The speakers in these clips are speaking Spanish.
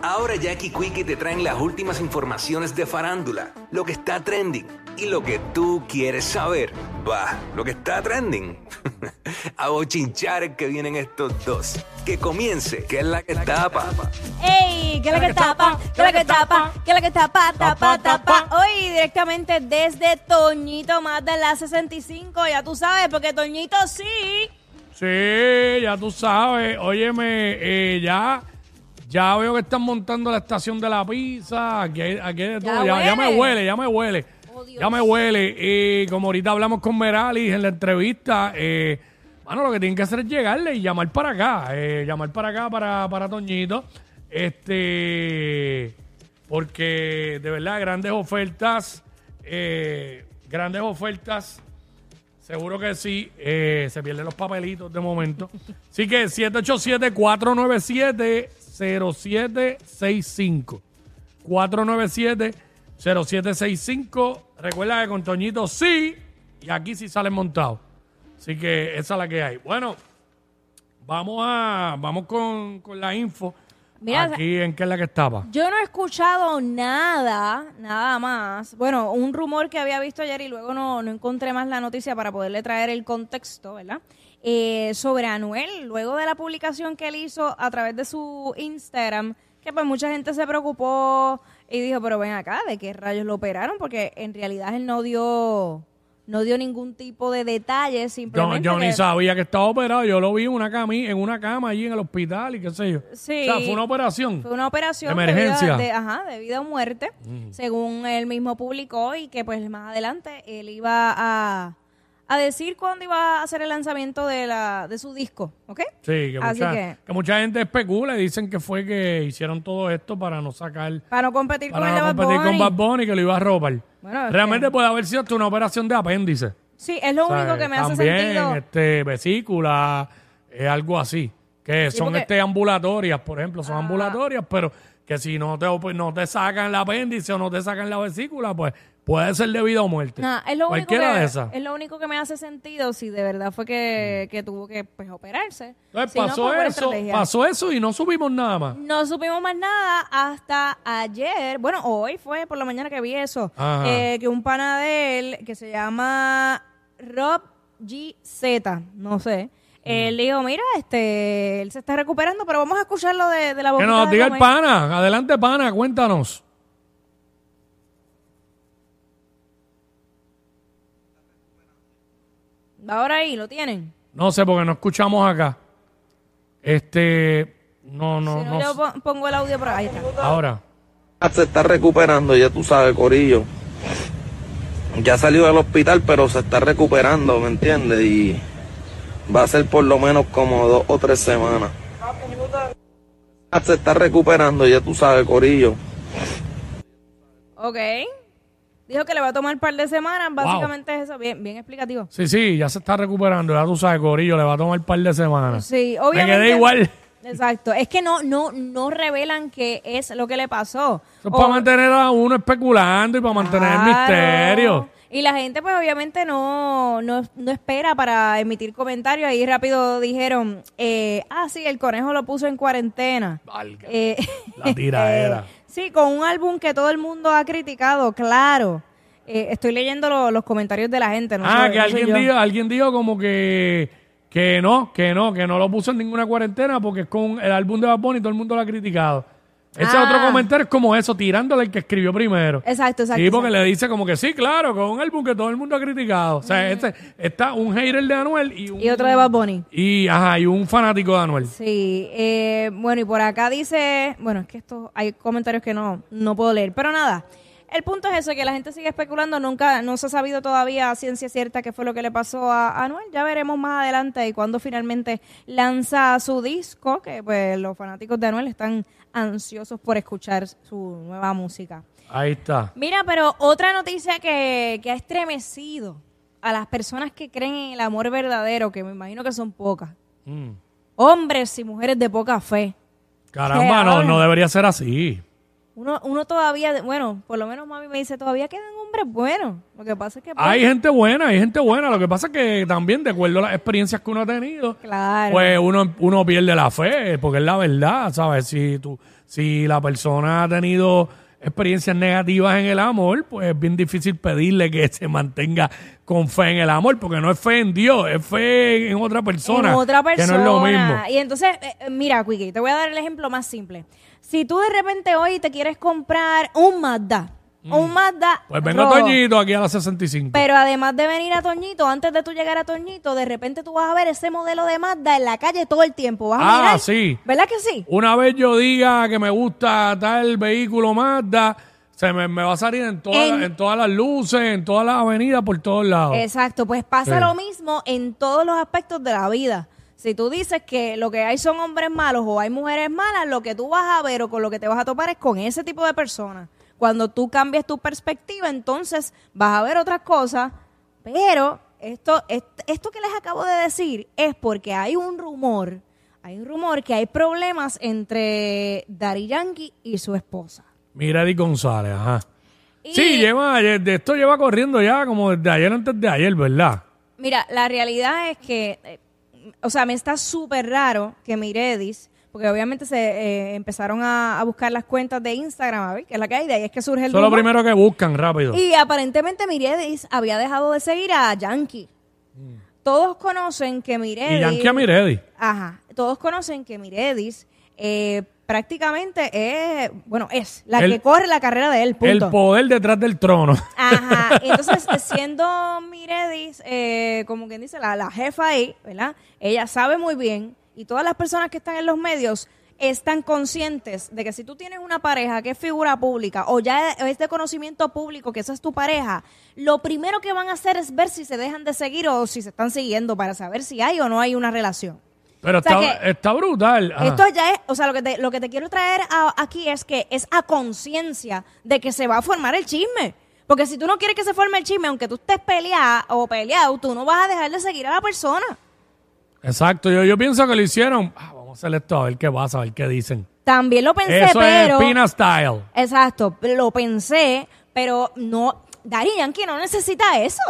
Ahora Jackie Quickie te traen las últimas informaciones de farándula, lo que está trending y lo que tú quieres saber. Va, lo que está trending. A bochinchar que vienen estos dos. Que comience, que es la que tapa. ¡Ey! ¿Qué es la que tapa? ¿Qué es la que tapa? ¿Qué es la que tapa? Tapa, tapa. Hoy directamente desde Toñito más de la 65, ya tú sabes, porque Toñito sí. Sí, ya tú sabes. Óyeme, eh, ya, ya veo que están montando la estación de la pizza. Aquí, hay- aquí hay de todo. Ya, ya me huele. huele, ya me huele. Oh, Dios. ya me huele. Y como ahorita hablamos con Meralis en la entrevista, eh, bueno, lo que tienen que hacer es llegarle y llamar para acá. eh, llamar para acá para, para Toñito. Este. Porque de verdad, grandes ofertas. eh, grandes ofertas. Seguro que sí. Eh, se pierden los papelitos de momento. Así que 787-497-0765. 497-0765. Recuerda que con Toñito sí. Y aquí sí salen montados. Así que esa es la que hay. Bueno, vamos a vamos con, con la info. Mira, aquí en qué es la que estaba. Yo no he escuchado nada, nada más. Bueno, un rumor que había visto ayer y luego no, no encontré más la noticia para poderle traer el contexto, ¿verdad? Eh, sobre Anuel, luego de la publicación que él hizo a través de su Instagram, que pues mucha gente se preocupó y dijo, pero ven acá, ¿de qué rayos lo operaron? Porque en realidad él no dio, no dio ningún tipo de detalles, Yo, simplemente yo ni que- sabía que estaba operado. Yo lo vi en una, cami en una cama allí en el hospital y qué sé yo. Sí. O sea, fue una operación. Fue una operación De emergencia. De- ajá, de vida o muerte, según él mismo publicó y que pues más adelante él iba a, a decir cuándo iba a hacer el lanzamiento de, la, de su disco, ¿ok? Sí, que Así mucha, que- que mucha gente especula y dicen que fue que hicieron todo esto para no sacar, Para no competir con el de no Bad competir con Bunny. Bad Bunny que lo iba a robar. Bueno, es Realmente que- puede haber sido hasta una operación de apéndice. Sí, es lo O sea, único que me hace también, sentido. este, vesícula, eh, algo así. Que son porque- este ambulatorias, por ejemplo, son ambulatorias, pero que si no te, op- no te sacan el apéndice o no te sacan la vesícula, pues puede ser debido a muerte. Nah, es, lo único Cualquiera que, de esas. es lo único que me hace sentido si de verdad fue que, que tuvo que pues, operarse. Entonces Si no, pasó pues, buena eso, estrategia. pasó eso y no subimos nada más. No supimos más nada hasta ayer. Bueno, hoy fue por la mañana que vi eso. Ajá. eh, que un pana de él, que se llama Rob GZ, no sé. Él dijo, mira, este, él se está recuperando, pero vamos a escucharlo de, de la boca. Que nos diga el pana. Adelante, pana, cuéntanos. Ahora ahí, ¿lo tienen? No sé, porque no escuchamos acá. Este. No, no, si no, no. yo pon- pongo el audio por ahí. está. Ahora. se está recuperando, ya tú sabes, Corillo. Ya salió del hospital, pero se está recuperando, ¿me entiendes? Y va a ser por lo menos como dos o tres semanas. Se está recuperando, ya tú sabes, Corillo. Ok. Dijo que le va a tomar un par de semanas, básicamente es eso. Bien, bien explicativo. Sí, sí, ya se está recuperando. Ya tú sabes, Corillo, le va a tomar un par de semanas. Sí, Me obviamente. quedé igual. Exacto. Es que no, no, no revelan qué es lo que le pasó. Eso es O- para mantener a uno especulando y para mantener el Claro. misterio. Y la gente, pues obviamente no, no, no espera para emitir comentarios. Ahí rápido dijeron, eh, ah, sí, el conejo lo puso en cuarentena. Valga. Eh, La tiraera. sí, con un álbum que todo el mundo ha criticado, claro. Eh, estoy leyendo lo- los comentarios de la gente. No ah, soy- que no soy alguien yo. dijo, alguien dijo como que, que no, que no, que no lo puso en ninguna cuarentena porque es con el álbum de Bad Bunny y todo el mundo lo ha criticado. Ese Ah. otro comentario es como eso, tirándole el que escribió primero. Exacto, exacto. Sí, porque exacto. le dice como que sí, claro, con un álbum que todo el mundo ha criticado. O sea, este, está un hater de Anuel y un... Y otro de Bad Bunny. Y, ajá, y un fanático de Anuel. Sí, eh, bueno, y por acá dice, bueno, es que esto hay comentarios que no, no puedo leer, pero nada. El punto es eso, que la gente sigue especulando, nunca, no se ha sabido todavía a ciencia cierta qué fue lo que le pasó a a Anuel. Ya veremos más adelante y cuando finalmente lanza su disco, que pues los fanáticos de Anuel están ansiosos por escuchar su nueva música. Ahí está. Mira, pero otra noticia que, que ha estremecido a las personas que creen en el amor verdadero, que me imagino que son pocas, Mm. hombres y mujeres de poca fe. Caramba, no, no debería ser así. Uno, uno todavía, bueno, por lo menos mami me dice, todavía quedan hombres buenos. Lo que pasa es que... pues, Hay gente buena, hay gente buena. Lo que pasa es que también, de acuerdo a las experiencias que uno ha tenido, Claro. pues uno, uno pierde la fe, porque es la verdad, ¿sabes? Si, tú, si la persona ha tenido experiencias negativas en el amor, pues es bien difícil pedirle que se mantenga con fe en el amor, porque no es fe en Dios, es fe en otra persona. en otra persona. Que no es lo mismo. Y entonces, eh, eh, mira, Quickie, te voy a dar el ejemplo más simple. Si tú de repente hoy te quieres comprar un Mazda, un Mazda Pues rojo, Toñito aquí a las 65. Pero además de venir a Toñito, antes de tú llegar a Toñito, de repente tú vas a ver ese modelo de Mazda en la calle todo el tiempo. Vas a Ah, mirar. sí. ¿Verdad que sí? Una vez yo diga que me gusta tal vehículo Mazda, se me, me va a salir en, todas En- en todas las luces, en todas las avenidas, por todos lados. Exacto, pues pasa Sí. lo mismo en todos los aspectos de la vida. Si tú dices que lo que hay son hombres malos o hay mujeres malas, lo que tú vas a ver o con lo que te vas a topar es con ese tipo de personas. Cuando tú cambies tu perspectiva, entonces vas a ver otras cosas, pero esto, est- esto que les acabo de decir es porque hay un rumor, hay un rumor que hay problemas entre Daddy Yankee y su esposa. Mira Eddie González, ajá. Y- Sí, lleva, de esto lleva corriendo ya como desde ayer antes de ayer, ¿verdad? Mira, la realidad es que, eh, o sea, me está súper raro que Miredis, porque obviamente se eh, empezaron a, a buscar las cuentas de Instagram, a ver, que es la que hay, de ahí es que surge el es lo primero que buscan rápido. Y aparentemente Miredis había dejado de seguir a Yankee. Todos conocen que Miredis... Y Yankee a Miredi. Ajá. Todos conocen que Miredis eh, prácticamente es, bueno, es la El- que corre la carrera de él, punto. El poder detrás del trono. Ajá, entonces siendo Miredis, eh, como quien dice, la, la jefa ahí, ¿verdad? Ella sabe muy bien y todas las personas que están en los medios están conscientes de que si tú tienes una pareja que es figura pública o ya es de conocimiento público que esa es tu pareja, lo primero que van a hacer es ver si se dejan de seguir o si se están siguiendo para saber si hay o no hay una relación. Pero O sea está, brutal. Ajá. Esto ya es, o sea, lo que te, lo que te quiero traer a- aquí es que es a conciencia de que se va a formar el chisme. Porque si tú no quieres que se forme el chisme, aunque tú estés peleada o peleado, tú no vas a dejar de seguir a la persona. Exacto, yo, yo pienso que lo hicieron. Ah, vamos a hacer esto, a ver qué pasa, a ver qué dicen. También lo pensé, Eso pero. es Pina Style. Exacto, lo pensé, pero no. Daddy Yankee no necesita eso.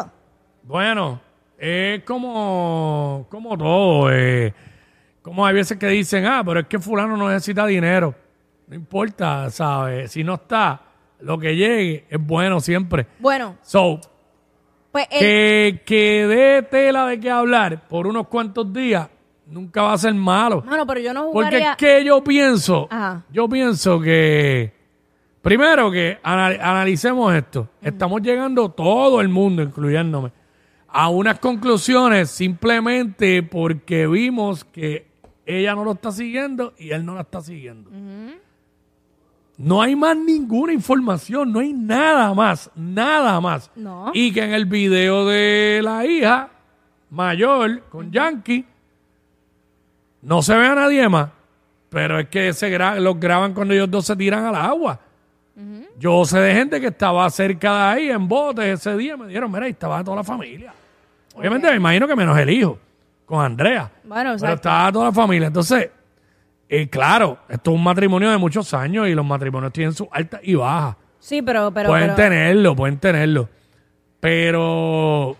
Bueno, es como, como todo. eh, como hay veces que dicen, ah, pero es que fulano no necesita dinero. No importa, ¿sabes? Si no está, lo que llegue es bueno siempre. Bueno, So, pues el- que, que dé tela de qué hablar por unos cuantos días nunca va a ser malo. Mano, pero yo no Porque jugaría. es que yo pienso, Ajá. yo pienso que, primero que anal- analicemos esto. Estamos llegando todo el mundo, incluyéndome, a unas conclusiones simplemente porque vimos que ella no lo está siguiendo y él no la está siguiendo. No hay más ninguna información, no hay nada más, nada más. No. Y que en el video de la hija mayor con Yankee no se ve a nadie más, pero es que se gra- los graban cuando ellos dos se tiran al agua. Yo sé de gente que estaba cerca de ahí en botes ese día, me dijeron, mira, ahí estaba toda la familia. Obviamente me imagino que menos el hijo, con Andrea. Bueno, Pero exacto. estaba toda la familia. Entonces, eh, claro, esto es un matrimonio de muchos años y los matrimonios tienen sus altas y bajas. Sí, pero. pero, pueden pero- tenerlo, pueden tenerlo. Pero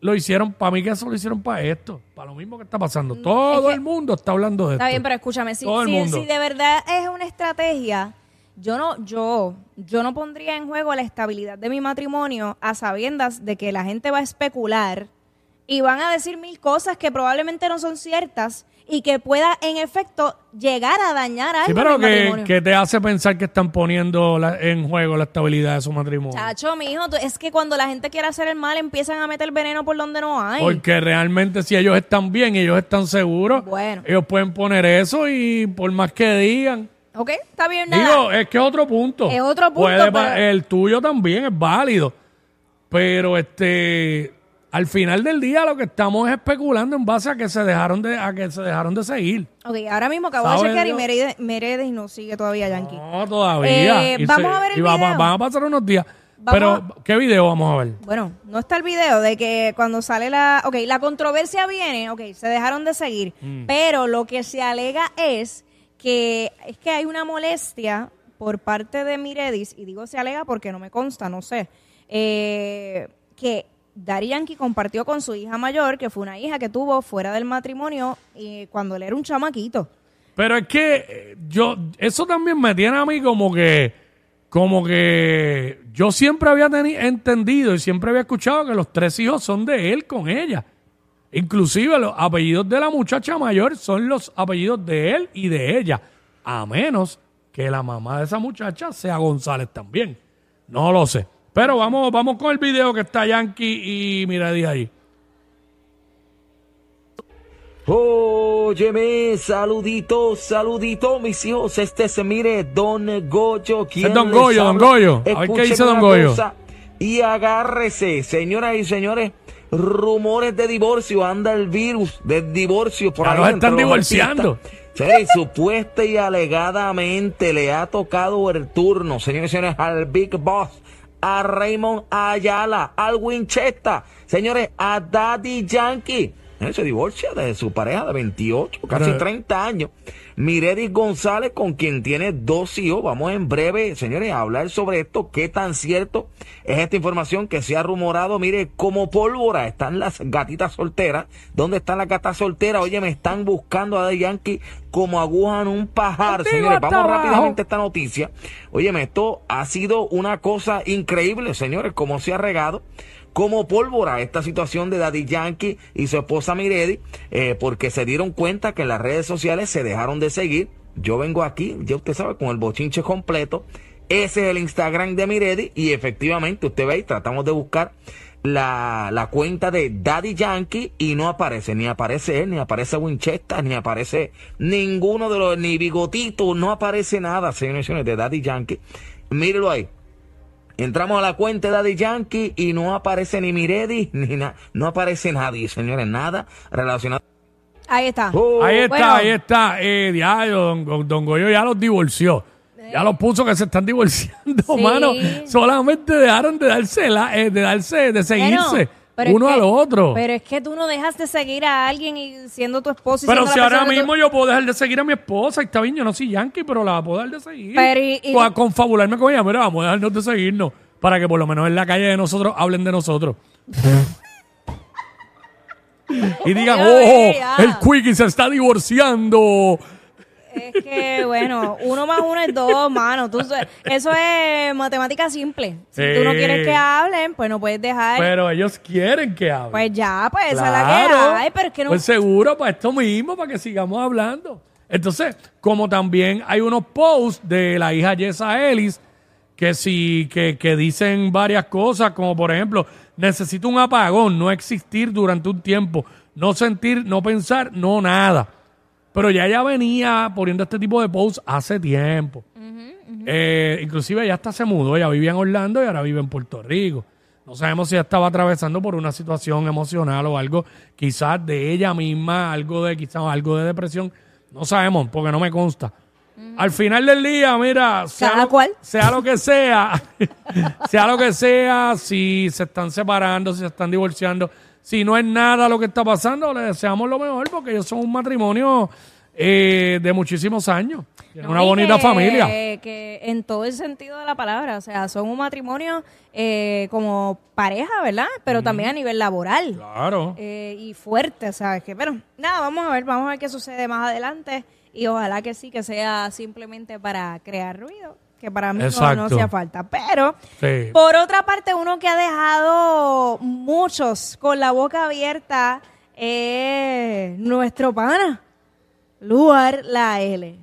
lo hicieron, para mí que eso lo hicieron para esto, para lo mismo que está pasando. Todo Mm, que- el mundo está hablando de Está esto. bien, pero escúchame, si, Todo el si- si de verdad es una estrategia, yo no, yo, yo no pondría en juego la estabilidad de mi matrimonio a sabiendas de que la gente va a especular y van a decir mil cosas que probablemente no son ciertas y que pueda en efecto llegar a dañar algo Sí, pero que, matrimonio. que te hace pensar que están poniendo la- en juego la estabilidad de su matrimonio. Chacho, mijo, tú- es que cuando la gente quiere hacer el mal empiezan a meter veneno por donde no hay. Porque realmente si ellos están bien, ellos están seguros, Bueno. ellos pueden poner eso y por más que digan, Ok, está bien, nada. Digo, es que es otro punto. Es otro punto, Puede pa- pero- El tuyo también es válido. Pero este al final del día lo que estamos es especulando en base a que se dejaron de, a que se dejaron de seguir. ok, ahora mismo acabo de ¿Sabe chequear y? Meredith, Meredith no sigue todavía Yankee. No, todavía. Eh, Y vamos a ver el y video. va- van a pasar unos días. Vamos Pero, ¿qué video vamos a ver? Bueno, no está el video de que cuando sale la... Ok, la controversia viene, ok, se dejaron de seguir, Mm. pero lo que se alega es que es que hay una molestia por parte de Miredis, y digo se alega porque no me consta, no sé, eh, que Daddy Yankee compartió con su hija mayor, que fue una hija que tuvo fuera del matrimonio cuando él era un chamaquito. Pero es que eh, yo, eso también me tiene a mí como que, como que yo siempre había entendido y siempre había escuchado que los tres hijos son de él con ella. Inclusive los apellidos de la muchacha mayor son los apellidos de él y de ella. A menos que la mamá de esa muchacha sea González también. No lo sé. Pero vamos, vamos con el video que está Yankee y Miradi ahí. Óyeme, saludito, saludito, mis hijos. Este se mire Don Goyo. ¿quién Es Don Goyo, Don? Goyo. A ver qué dice Don Goyo. Y agárrese, señoras y señores. Rumores de divorcio, anda el virus del divorcio por ahí. están divorciando. Sí, supuesta y alegadamente le ha tocado el turno, señores y señores, al Big Boss, a Raymond Ayala, al Winchester, señores, a Daddy Yankee. Se divorcia de su pareja de 28, casi Pero- 30 años. Miredis González, con quien tiene dos hijos. Vamos en breve, señores, a hablar sobre esto. ¿Qué tan cierto es esta información que se ha rumorado? Mire, como pólvora están las gatitas solteras. ¿Dónde están las gatas solteras? Oye, me están buscando a Daddy Yankee como aguja en un pajar, señores. Vamos rápidamente a esta noticia. Óyeme, esto ha sido una cosa increíble, señores, cómo se ha regado como pólvora esta situación de Daddy Yankee y su esposa Miredi, eh, porque se dieron cuenta que en las redes sociales se dejaron de seguir. Yo vengo aquí, ya usted sabe, con el bochinche completo. Ese es el Instagram de Miredi y efectivamente, usted ve, tratamos de buscar la, la cuenta de Daddy Yankee y no aparece, ni aparece él, ni aparece Winchester, ni aparece ninguno de los, ni Bigotito, no aparece nada, señores y señores, de Daddy Yankee. Mírelo ahí. Entramos a la cuenta de Daddy Yankee y no aparece ni Miredi, ni nada. No aparece nadie, señores, nada relacionado. Ahí está. Oh, Ahí está, bueno. ahí está. Eh, diablo, don, don Goyo ya los divorció. Ya los puso que se están divorciando, Sí. mano. Solamente dejaron de darse, la, eh, de darse, de seguirse Bueno, pero es uno que- al otro. Pero, Pero es que tú no dejas de seguir a alguien y siendo tu esposo y siendo si ahora tú- mismo yo puedo dejar de seguir a mi esposa, y está bien, yo no soy yankee, pero la puedo dejar de seguir. Pero y- y- O a confabularme con ella, mira, vamos a dejarnos de seguirnos. Para que por lo menos en la calle de nosotros hablen de nosotros. y digan, oh, ve, ya". el Quickie se está divorciando. Es que, bueno, uno más uno es dos, mano. Tú, eso es matemática simple. Si tú no quieres que hablen, pues no puedes dejar. Pero ellos quieren que hable. pues ya, pues esa es la Claro. que hay. Pero es que no. Pues seguro, para esto mismo, para que sigamos hablando. Entonces, como también hay unos posts de la hija Jessa Ellis que sí, que, que dicen varias cosas, como por ejemplo, necesito un apagón, no existir durante un tiempo, no sentir, no pensar, no nada. Pero ya ella venía poniendo este tipo de posts hace tiempo. Eh, inclusive ella hasta se mudó, ella vivía en Orlando y ahora vive en Puerto Rico. No sabemos si ella estaba atravesando por una situación emocional o algo, quizás de ella misma, algo de quizás algo de depresión. No sabemos, porque no me consta. Al final del día, mira, sea, Cada lo, cual. sea lo que sea, sea lo que sea, si se están separando, si se están divorciando, si no es nada lo que está pasando, le deseamos lo mejor porque ellos son un matrimonio eh, de muchísimos años. Una bonita que- familia. Que en todo el sentido de la palabra, o sea, son un matrimonio eh, como pareja, ¿verdad? Pero también a nivel laboral. Claro. eh, y fuerte, ¿sabes? Que, pero nada, vamos a ver, vamos a ver qué sucede más adelante y ojalá que sí, que sea simplemente para crear ruido, que para mí no, hacía falta. Pero, Sí. por otra parte, uno que ha dejado muchos con la boca abierta es nuestro pana, Luar La L.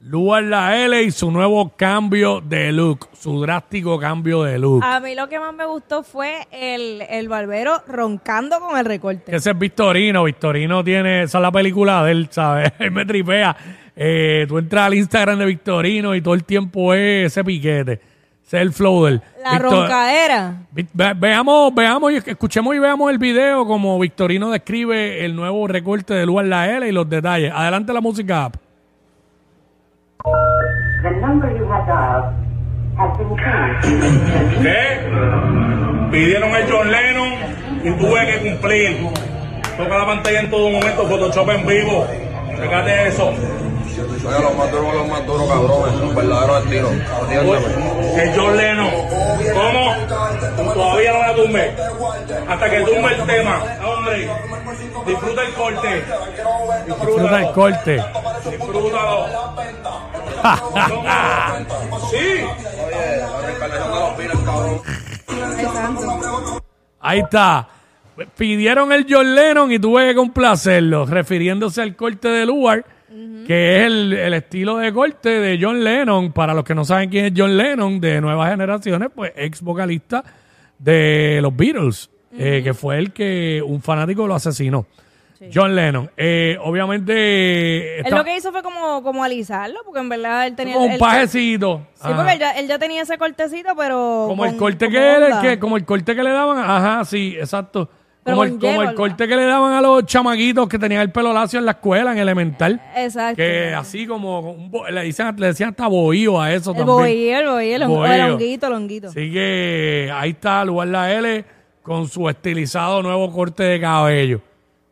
Luar la L y su nuevo cambio de look, su drástico cambio de look. A mí lo que más me gustó fue el, el barbero roncando con el recorte. Ese es Victorino. Victorino tiene, esa es la película de él, ¿sabes? Él me tripea. Eh, tú entras al Instagram de Victorino y todo el tiempo es ese piquete. Ese es el flow del. La Victor- ve- veamos, veamos y escuchemos y veamos el video como Victorino describe el nuevo recorte de Luar La L y los detalles. Adelante la música. app. The number you have dialed has been changed. ¿Qué? Pidieron el John Lennon y tuve que cumplir. Toca la pantalla en todo momento, Photoshop en vivo. Fíjate eso. Oye, los más duros, los más duros, cabrones. Los verdaderos estilos. Atiéndeme. El John Lennon. ¿Cómo? Todavía no la tumbé. Hasta que tumbe el tema. Hombre, disfruta el corte. Disfruta el corte. Disfrútalo. Sí. Ahí está. Pidieron el John Lennon y tuve que complacerlo, refiriéndose al corte de Que es el, el estilo de corte de John Lennon. Para los que no saben quién es John Lennon, de nuevas generaciones, pues ex vocalista de los Beatles, eh, que fue el que un fanático lo asesinó. John Lennon. Eh, obviamente. Él lo que hizo fue como, como alisarlo, porque en verdad él tenía... como un pajecito. Sí, Ajá. porque él ya, él ya tenía ese cortecito, pero... Como con- el corte que, él- que como el corte que le daban, ajá, sí, exacto. Pero Como el, como el corte que le daban a los chamaquitos que tenían el pelo lacio en la escuela, en elemental. Exacto. Que así como un bo- le, dicen, le decían hasta bohío a eso El también. bohío, el bohío, el, hon- Bohío. el honguito, el honguito. Así que ahí está Lugar La L con su estilizado nuevo corte de cabello.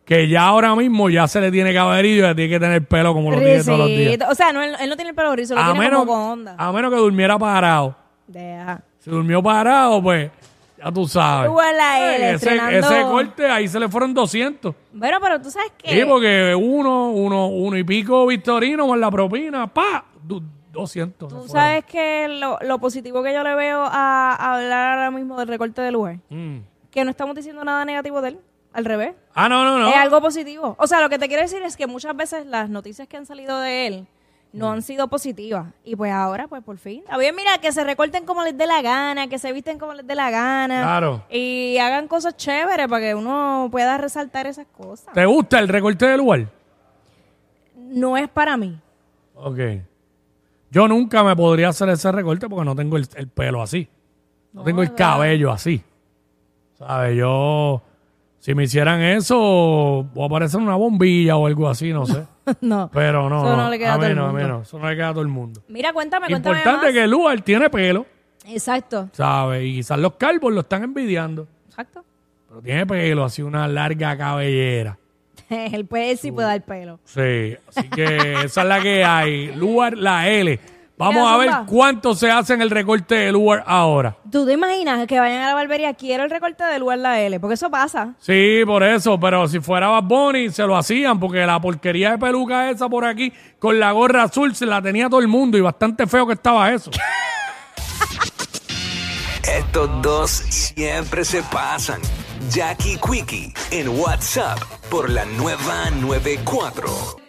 Que ya ahora mismo ya se le tiene caballerillo y ya tiene que tener pelo como lo tiene todos los días. O sea, no, él, él no tiene el pelo rizo, lo A tiene menos, como con onda. a menos que durmiera parado. Deja. Si durmió parado, pues ya tú sabes. Lugar La L, Eh, ese, estrenando- ese corte, ahí se le fueron 200. Bueno, pero tú sabes que... Sí, porque uno, uno, uno y pico Victorino con la propina, pa, du- 200. se Tú fueron. sabes que lo, lo positivo que yo le veo a, a hablar ahora mismo del recorte de lugar, Mm. que no estamos diciendo nada negativo de él, al revés. Ah, no, no, no. Es algo positivo. O sea, lo que te quiero decir es que muchas veces las noticias que han salido de él no han sido positivas. Y pues ahora, pues por fin. A ver, mira, que se recorten como les dé la gana, que se visten como les dé la gana. Claro. Y hagan cosas chéveres para que uno pueda resaltar esas cosas. ¿Te gusta el recorte del lugar? No es para mí. Ok. Yo nunca me podría hacer ese recorte porque no tengo el, el pelo así. No, tengo el cabello así. ¿Sabes? Yo, si me hicieran eso, voy a parecer una bombilla o algo así, no sé. no. Pero no, Eso no, no le queda a a todo el no, a mí mundo. no. Eso no le queda a todo el mundo. Mira, cuéntame, cuéntame Importante más. que Lugar tiene pelo, Exacto, ¿sabes? Y quizás los calvos lo están envidiando. exacto. Pero tiene pelo, así una larga cabellera. Él puede sí puede dar pelo. Sí, así que esa es la que hay. Lugar la L. Vamos a ver Zumba. cuánto se hace en el recorte de Lugar ahora. ¿Tú te imaginas que vayan a la barbería? Quiero el recorte de lugar la L, porque eso pasa. Sí, por eso, pero si fuera Bad Bunny se lo hacían porque la porquería de peluca esa por aquí con la gorra azul se la tenía todo el mundo y bastante feo que estaba eso. Estos dos siempre se pasan. Jackie Quickie en WhatsApp por la nueva 94.